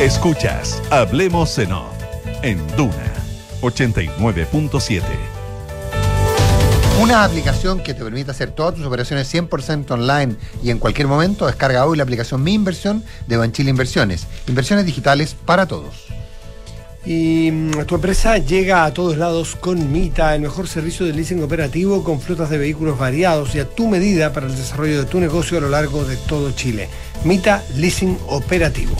Escuchas Hablemos en Off en Duna 89.7. Una aplicación que te permite hacer todas tus operaciones 100% online y en cualquier momento. Descarga hoy la aplicación Mi Inversión de Banchile Inversiones. Inversiones digitales para todos. Y mm, tu empresa llega a todos lados con Mita, el mejor servicio de leasing operativo con flotas de vehículos variados y a tu medida para el desarrollo de tu negocio a lo largo de todo Chile. Mita Leasing Operativo.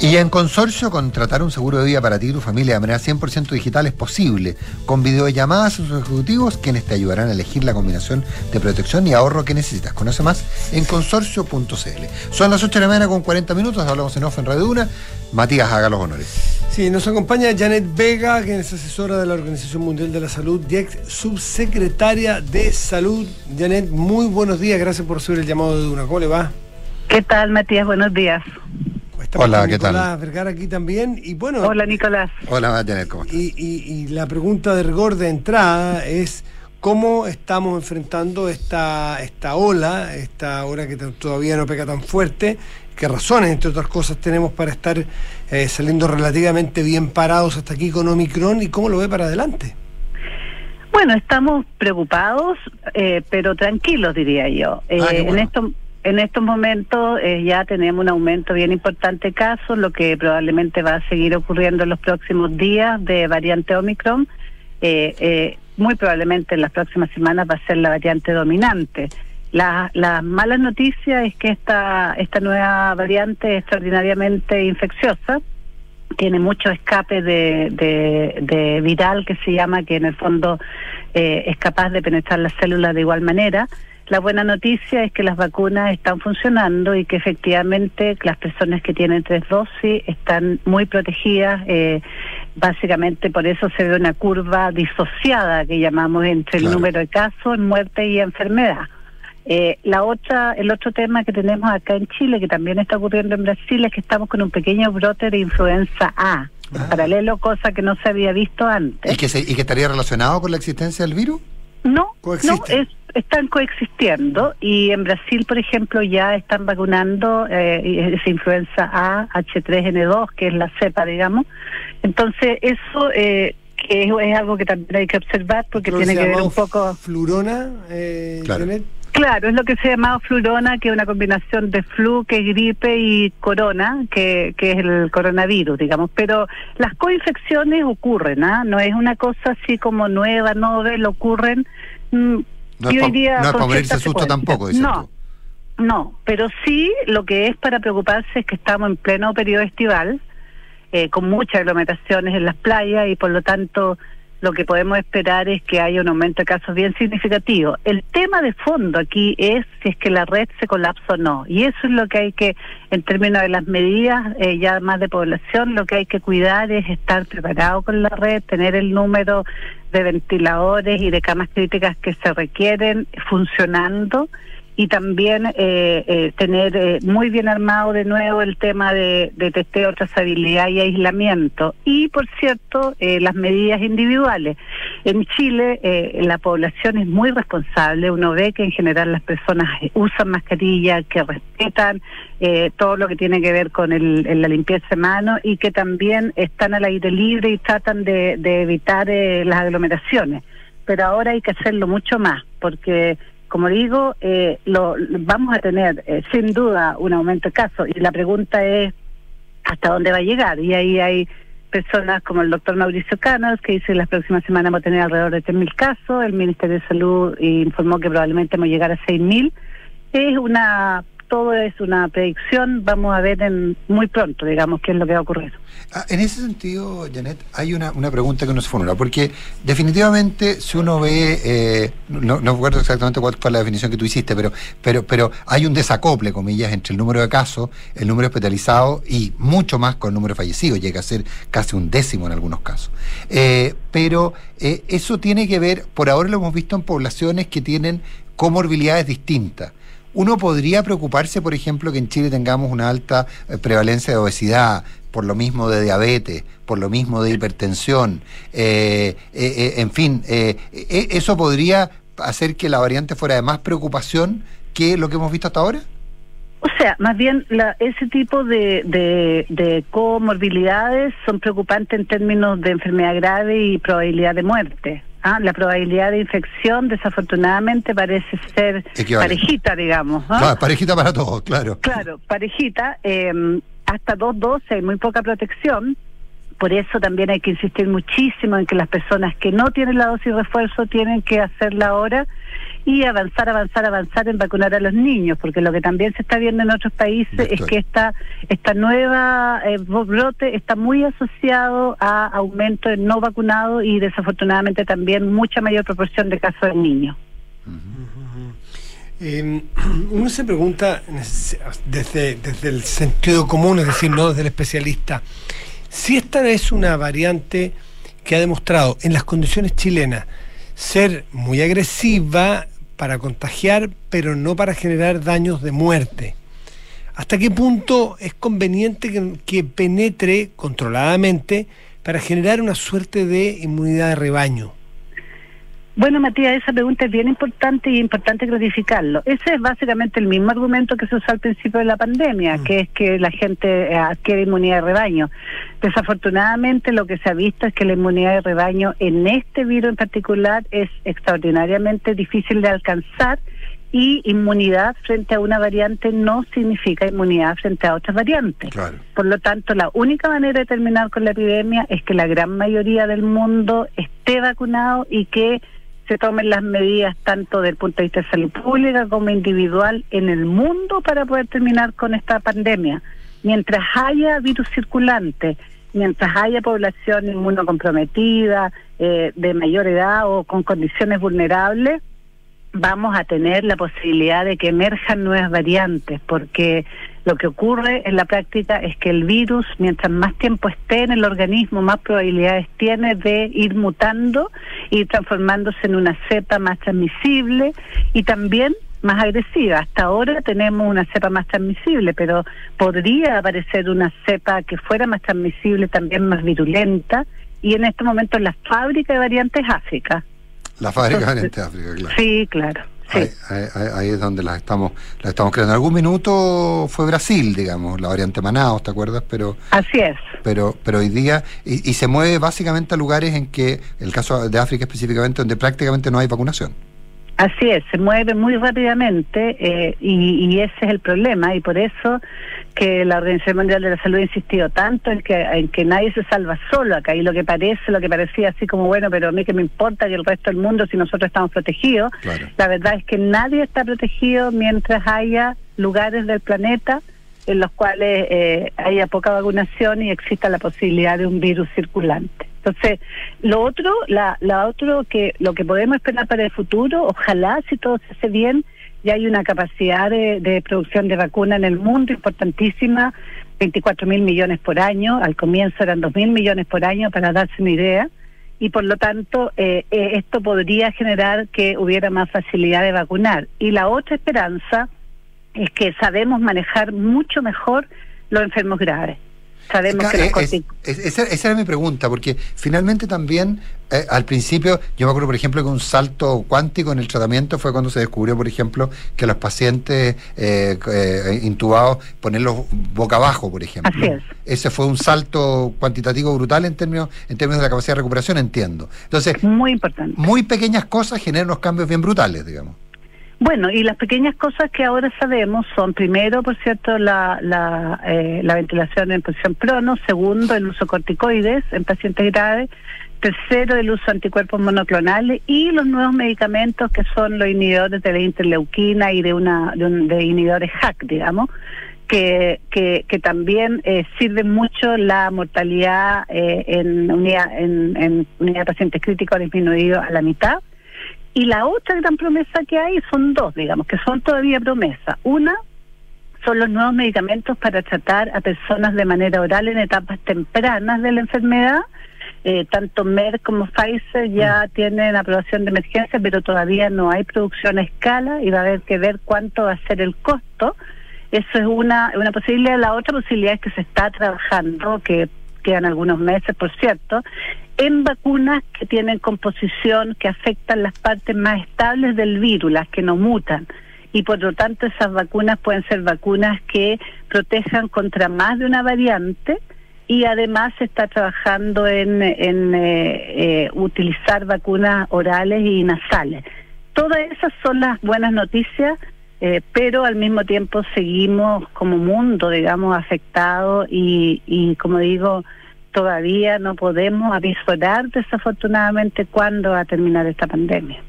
Y en consorcio, contratar un seguro de vida para ti y tu familia de manera 100% digital es posible, con videollamadas a sus ejecutivos, quienes te ayudarán a elegir la combinación de protección y ahorro que necesitas. Conoce más en consorcio.cl. Son las 8 de la mañana con 40 minutos, hablamos en off en Radio Una. Matías, haga los honores. Sí, nos acompaña Janet Vega, quien es asesora de la Organización Mundial de la Salud y ex subsecretaria de Salud. Janet, muy buenos días, gracias por recibir el llamado de Duna. ¿Cómo le va? ¿Qué tal, Matías? Buenos días. Estamos Hola, ¿qué tal? Nicolás Vergara aquí también. Y bueno, Hola, Nicolás. Hola, Janet, ¿cómo estás? y, y- y la pregunta de rigor de entrada es cómo estamos enfrentando esta, esta ola, esta ola que todavía no pega tan fuerte, qué razones, entre otras cosas, tenemos para estar eh, saliendo relativamente bien parados hasta aquí con Omicron y cómo lo ve para adelante. Bueno, estamos preocupados, eh, pero tranquilos, diría yo. Eh, Ah, bueno. En estos en estos momentos eh, ya tenemos un aumento bien importante de casos, lo que probablemente va a seguir ocurriendo en los próximos días de variante Omicron. Eh, eh, muy probablemente en las próximas semanas va a ser la variante dominante. La, la mala noticia es que esta, esta nueva variante es extraordinariamente infecciosa, tiene mucho escape de, de, de viral que se llama, que en el fondo eh, es capaz de penetrar las células de igual manera. La buena noticia es que las vacunas están funcionando y que efectivamente las personas que tienen tres dosis están muy protegidas. eh, básicamente por eso se ve una curva disociada que llamamos entre el número de casos, muerte y enfermedad. Eh, la otra, el otro tema que tenemos acá en Chile, que también está ocurriendo en Brasil, es que estamos con un pequeño brote de influenza A, Ah. paralelo, cosa que no se había visto antes. ¿Y que, se- ¿Y que estaría relacionado con la existencia del virus? No, no, es, están coexistiendo y en Brasil, por ejemplo, ya están vacunando eh, esa influenza A, H3N2, que es la cepa, digamos. Entonces, eso eh, que es, es algo que también hay que observar porque tiene que ver un poco... Flurona, eh, Claro. Janet. Claro, es lo que se llama flurona, que es una combinación de flu, que es gripe, y corona, que, que es el coronavirus, digamos. Pero las coinfecciones ocurren, ¿ah? No es una cosa así como nueva, novel, ocurren. mm, No yo diría no es morirse susto tampoco, dices No, no, pero sí lo que es para preocuparse es que estamos en pleno periodo estival, eh, con muchas aglomeraciones en las playas y por lo tanto lo que podemos esperar es que haya un aumento de casos bien significativo. El tema de fondo aquí es si es que la red se colapsa o no. Y eso es lo que hay que, en términos de las medidas eh, ya más de población, lo que hay que cuidar es estar preparado con la red, tener el número de ventiladores y de camas críticas que se requieren funcionando y también eh, eh, tener eh, muy bien armado de nuevo el tema de, testeo, trazabilidad y aislamiento. Y, por cierto, las medidas individuales. En Chile la población es muy responsable. Uno ve que en general las personas usan mascarilla, que respetan eh, todo lo que tiene que ver con el- la limpieza de manos y que también están al aire libre y tratan de, de evitar eh, las aglomeraciones. Pero ahora hay que hacerlo mucho más, porque como digo, eh, lo, vamos a tener eh, sin duda un aumento de casos y la pregunta es hasta dónde va a llegar. Y ahí hay personas como el doctor Mauricio Canas que dice que las próximas semanas vamos a tener alrededor de 3.000 casos. El Ministerio de Salud informó que probablemente vamos a llegar a 6.000. Es una, todo es una predicción. Vamos a ver muy pronto, digamos, qué es lo que va a ocurrir. Ah, en ese sentido, Janet, hay una, pregunta que uno se formula, porque definitivamente si uno ve, eh, no, recuerdo exactamente cuál fue la definición que tú hiciste, pero, pero, pero hay un desacople, comillas, entre el número de casos, el número hospitalizado y mucho más con el número de fallecidos, llega a ser casi un décimo en algunos casos. Eh, pero eh, eso tiene que ver, por ahora lo hemos visto en poblaciones que tienen comorbilidades distintas. Uno podría preocuparse, por ejemplo, que en Chile tengamos una alta eh, prevalencia de obesidad, por lo mismo de diabetes, por lo mismo de hipertensión, eh, eh, eh, en fin, eh, eh, ¿eso podría hacer que la variante fuera de más preocupación que lo que hemos visto hasta ahora? O sea, más bien la, ese tipo de, de, de comorbilidades son preocupantes en términos de enfermedad grave y probabilidad de muerte. Ah, la probabilidad de infección, desafortunadamente, parece ser parejita, digamos. ¿ah? Claro, parejita para todos, claro. Claro, parejita. eh, hasta dos dosis, hay muy poca protección, Por eso también hay que insistir muchísimo en que las personas que no tienen la dosis de refuerzo tienen que hacerla ahora y avanzar, avanzar, avanzar en vacunar a los niños, porque lo que también se está viendo en otros países es que esta, esta nueva eh, brote está muy asociado a aumento de no vacunados y desafortunadamente también mucha mayor proporción de casos en niños. Eh, uno se pregunta desde, desde el sentido común, es decir, no desde el especialista, si esta es una variante que ha demostrado en las condiciones chilenas ser muy agresiva para contagiar, pero no para generar daños de muerte. ¿Hasta qué punto es conveniente que, que penetre controladamente para generar una suerte de inmunidad de rebaño? Bueno, Matías, esa pregunta es bien importante y importante clarificarlo. Ese es básicamente el mismo argumento que se usó al principio de la pandemia, que es que la gente eh, adquiere inmunidad de rebaño. Desafortunadamente, lo que se ha visto es que la inmunidad de rebaño en este virus en particular es extraordinariamente difícil de alcanzar y inmunidad frente a una variante no significa inmunidad frente a otras variantes. Por lo tanto, la única manera de terminar con la epidemia es que la gran mayoría del mundo esté vacunado y que se tomen las medidas tanto desde el punto de vista de salud pública como individual en el mundo para poder terminar con esta pandemia. Mientras haya virus circulante, mientras haya población inmunocomprometida, eh, de mayor edad o con condiciones vulnerables, vamos a tener la posibilidad de que emerjan nuevas variantes, porque lo que ocurre en la práctica es que el virus, mientras más tiempo esté en el organismo, más probabilidades tiene de ir mutando y transformándose en una cepa más transmisible y también más agresiva. Hasta ahora tenemos una cepa más transmisible, pero podría aparecer una cepa que fuera más transmisible, también más virulenta, y en este momento la fábrica de variantes África. La fábrica de variantes África, claro. Sí, claro. Ahí, es donde las estamos, las estamos creando. En algún minuto fue Brasil, digamos, la variante Manaus, ¿te acuerdas? Pero así es. Pero, pero hoy día y, y se mueve básicamente a lugares en que, el caso de África específicamente, donde prácticamente no hay vacunación. Así es, se mueve muy rápidamente eh, y, ese es el problema y por eso que la Organización Mundial de la Salud ha insistido tanto en que, en que nadie se salva solo acá y lo que parece, lo que parecía así como bueno, pero a mí que me importa que el resto del mundo si nosotros estamos protegidos, la verdad es que nadie está protegido mientras haya lugares del planeta en los cuales eh, haya poca vacunación y exista la posibilidad de un virus circulante. Entonces, lo otro, la, la otro que lo que podemos esperar para el futuro, ojalá si todo se hace bien, ya hay una capacidad de, producción de vacuna en el mundo importantísima, 24 mil millones por año, al comienzo eran 2 mil millones por año, para darse una idea, y por lo tanto eh, eh, esto podría generar que hubiera más facilidad de vacunar. Y la otra esperanza es que sabemos manejar mucho mejor los enfermos graves. Sabemos que esa, era mi pregunta, porque finalmente también eh, al principio, yo me acuerdo, por ejemplo, que un salto cuántico en el tratamiento fue cuando se descubrió, por ejemplo, que los pacientes eh, eh, intubados ponerlos boca abajo, por ejemplo. Así es. Ese fue un salto cuantitativo brutal en términos, en términos de la capacidad de recuperación, entiendo. Entonces, muy importante. Muy pequeñas cosas generan unos cambios bien brutales, digamos. Bueno, y las pequeñas cosas que ahora sabemos son, primero, por cierto, la, la, eh, la ventilación en posición prono, segundo, el uso corticoides en pacientes graves, tercero, el uso de anticuerpos monoclonales y los nuevos medicamentos que son los inhibidores de la interleuquina y de, una, de, un, de inhibidores HAC, digamos, que, que, que también eh, sirven mucho la mortalidad eh, en, unidad, en, en unidad de pacientes críticos disminuido a la mitad y la otra gran promesa que hay son dos, digamos, que son todavía promesa. Una son los nuevos medicamentos para tratar a personas de manera oral en etapas tempranas de la enfermedad. Eh, tanto Merck como Pfizer ya mm. tienen aprobación de emergencia, pero todavía no hay producción a escala y va a haber que ver cuánto va a ser el costo. Eso es una, una posibilidad. La otra posibilidad es que se está trabajando, que quedan algunos meses, por cierto, en vacunas que tienen composición que afectan las partes más estables del virus, las que no mutan. Y por lo tanto esas vacunas pueden ser vacunas que protejan contra más de una variante y además se está trabajando en, en eh, eh, utilizar vacunas orales y nasales. Todas esas son las buenas noticias, eh, pero al mismo tiempo seguimos como mundo, digamos, afectados y, y como digo, todavía no podemos avisorar desafortunadamente cuándo va a terminar esta pandemia.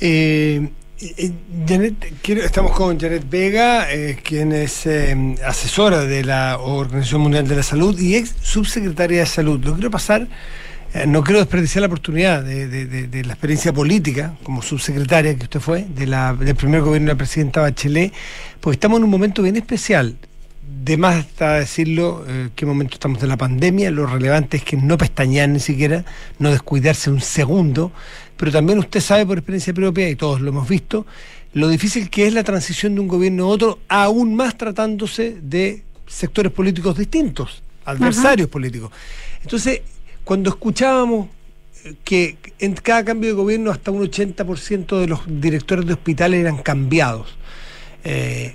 Eh, eh, Janet, quiero- estamos con Janet Vega, eh, quien es eh, asesora de la Organización Mundial de la Salud y ex subsecretaria de Salud. Lo quiero pasar, eh, no quiero desperdiciar la oportunidad de, de- de- de la experiencia política como subsecretaria que usted fue, de la, del primer gobierno de la presidenta Bachelet, porque estamos en un momento bien especial. De más está decirlo, eh, qué momento estamos de la pandemia, lo relevante es que no pestañear ni siquiera, no descuidarse un segundo, pero también usted sabe por experiencia propia, y todos lo hemos visto, lo difícil que es la transición de un gobierno a otro, aún más tratándose de sectores políticos distintos, adversarios políticos. Entonces, cuando escuchábamos eh, que en cada cambio de gobierno hasta un 80% de los directores de hospitales eran cambiados, eh,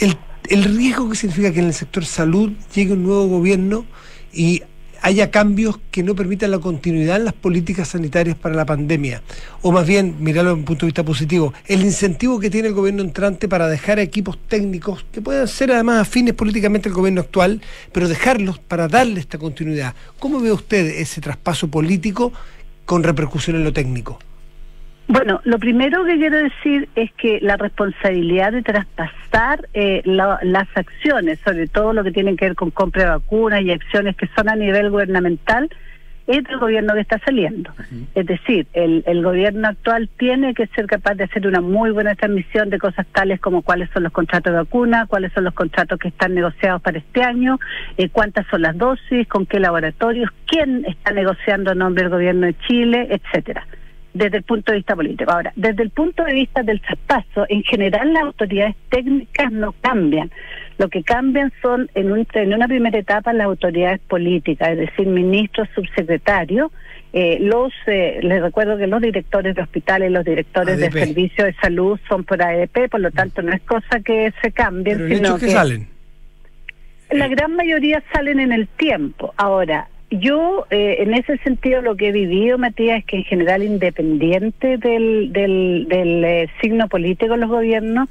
el, el riesgo que significa que en el sector salud llegue un nuevo gobierno y haya cambios que no permitan la continuidad en las políticas sanitarias para la pandemia. O más bien, mirarlo desde un punto de vista positivo, el incentivo que tiene el gobierno entrante para dejar a equipos técnicos, que puedan ser además afines políticamente al gobierno actual, pero dejarlos para darle esta continuidad. ¿Cómo ve usted ese traspaso político con repercusión en lo técnico? Bueno, lo primero que quiero decir es que la responsabilidad de traspasar eh, la- las acciones, sobre todo lo que tienen que ver con compra de vacunas y acciones que son a nivel gubernamental, es del gobierno que está saliendo. Es decir, el, el gobierno actual tiene que ser capaz de hacer una muy buena transmisión de cosas tales como cuáles son los contratos de vacuna, cuáles son los contratos que están negociados para este año, eh, cuántas son las dosis, con qué laboratorios, quién está negociando a nombre del gobierno de Chile, etcétera desde el punto de vista político. Ahora, desde el punto de vista del traspaso, en general las autoridades técnicas no cambian. Lo que cambian son, en, un- en una primera etapa, las autoridades políticas, es decir, ministros, subsecretarios. Eh, los, eh, les recuerdo que los directores de hospitales, los directores de servicios de salud son por ADP, por lo tanto no es cosa que se cambien, Pero el sino hecho es que salen. la gran mayoría salen en el tiempo. Ahora, yo eh, en ese sentido lo que he vivido, Matías, es que en general independiente del, del, eh, signo político de los gobiernos,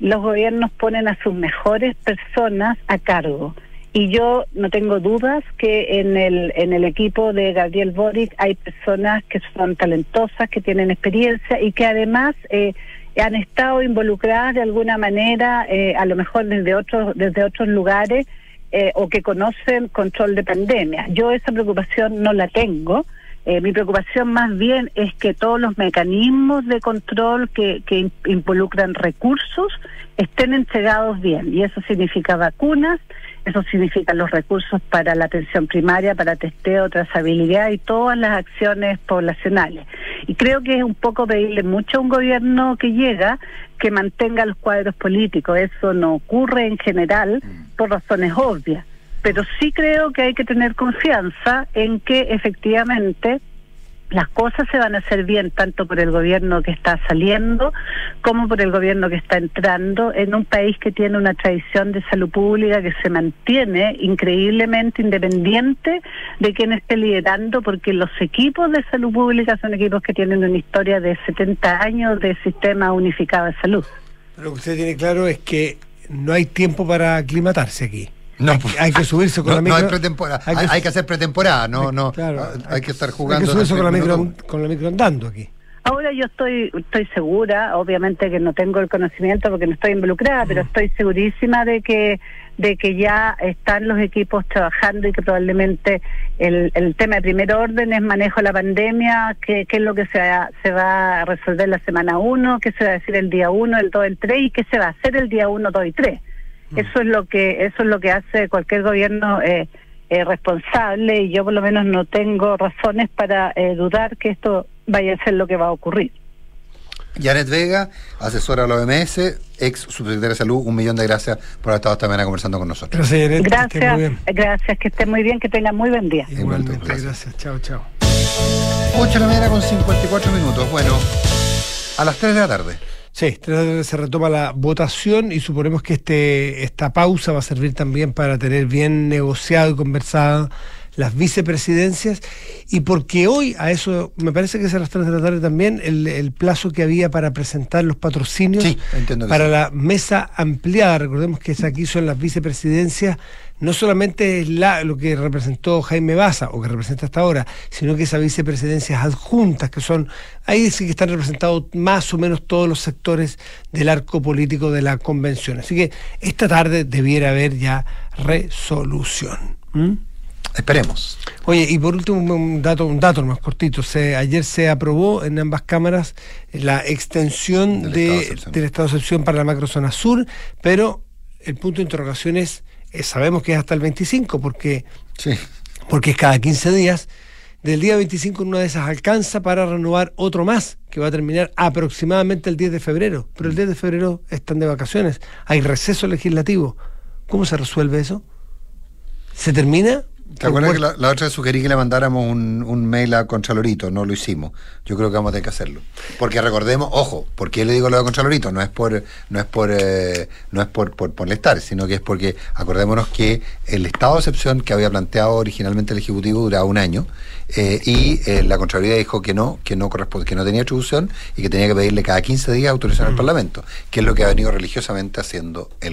los gobiernos ponen a sus mejores personas a cargo. Y yo no tengo dudas que en el, en el equipo de Gabriel Boric hay personas que son talentosas, que tienen experiencia y que además eh, han estado involucradas de alguna manera, eh, a lo mejor desde otros, desde otros lugares, eh, o que conocen control de pandemia. Yo esa preocupación no la tengo. Eh, mi preocupación más bien es que todos los mecanismos de control que, que in- involucran recursos estén entregados bien. Y eso significa vacunas, eso significa los recursos para la atención primaria, para testeo, trazabilidad y todas las acciones poblacionales. Y creo que es un poco pedirle mucho a un gobierno que llega que mantenga los cuadros políticos. Eso no ocurre en general por razones obvias. Pero sí creo que hay que tener confianza en que efectivamente las cosas se van a hacer bien tanto por el gobierno que está saliendo como por el gobierno que está entrando en un país que tiene una tradición de salud pública que se mantiene increíblemente independiente de quien esté liderando porque los equipos de salud pública son equipos que tienen una historia de 70 años de sistema unificado de salud. Lo que usted tiene claro es que no hay tiempo para aclimatarse aquí. No, hay, que- hay que subirse con No, la no micro. hay pretemporada. Hay, hay que hacer pretemporada, no, no. Claro, hay, que estar hay jugando. que subirse con la, micro, con la micro andando aquí. Ahora yo estoy estoy segura, obviamente que no tengo el conocimiento porque no estoy involucrada, pero estoy segurísima de que de que ya están los equipos trabajando y que probablemente el, el tema de primer orden es manejo de la pandemia, que, que es lo que se va, se va a resolver la semana 1, qué se va a decir el día 1, el 2, el 3 y qué se va a hacer el día 1, 2 y 3. Eso es lo que eso es lo que hace cualquier gobierno eh, eh, responsable y yo por lo menos no tengo razones para eh, dudar que esto vaya a ser lo que va a ocurrir. Janet Vega, asesora de la OMS, ex subsecretaria de Salud, un millón de gracias por haber estado esta mañana conversando con nosotros. Gracias, Janet. que esté muy Gracias, bien. gracias, que estén muy bien, que tengan muy buen día. Igualmente, gracias. Chao, chao. 8 de la mañana con 54 minutos. Bueno, a las 3 de la tarde. Sí, tarde se retoma la votación y suponemos que este esta pausa va a servir también para tener bien negociado y conversada las vicepresidencias y porque hoy, a eso me parece que es a las 3 de la tarde también, el, el plazo que había para presentar los patrocinios Sí, para sí. la mesa ampliada. Recordemos que aquí son las vicepresidencias, no solamente es la, lo que representó Jaime Baza o que representa hasta ahora, sino que esas vicepresidencias adjuntas, que son, ahí sí que están representados más o menos todos los sectores del arco político de la convención. Así que esta tarde debiera haber ya resolución. ¿Mm? Esperemos. Oye, y por último, un dato, un dato más cortito. Se, ayer se aprobó en ambas cámaras la extensión Del de- estado de del estado de excepción para la macrozona sur, pero el punto de interrogación es, sabemos que es hasta el 25, porque, porque es cada 15 días. Del día 25 en una de esas alcanza para renovar otro más, que va a terminar aproximadamente el 10 de febrero. Pero el 10 de febrero están de vacaciones, hay receso legislativo. ¿Cómo se resuelve eso? ¿Se termina? ¿Te acuerdas que la, la otra sugerí que le mandáramos un, un mail a Contralorito? No lo hicimos. Yo creo que vamos a tener que hacerlo. Porque recordemos, ojo, ¿por qué le digo lo de Contralorito? No es por, no es por, eh, no es por, por molestar, sino que es porque acordémonos que el estado de excepción que había planteado originalmente el Ejecutivo duraba un año eh, y eh, la Contraloría dijo que no, que no corresponde, que no tenía atribución y que tenía que pedirle cada 15 días autorización al Parlamento, que es lo que ha venido religiosamente haciendo el gobierno.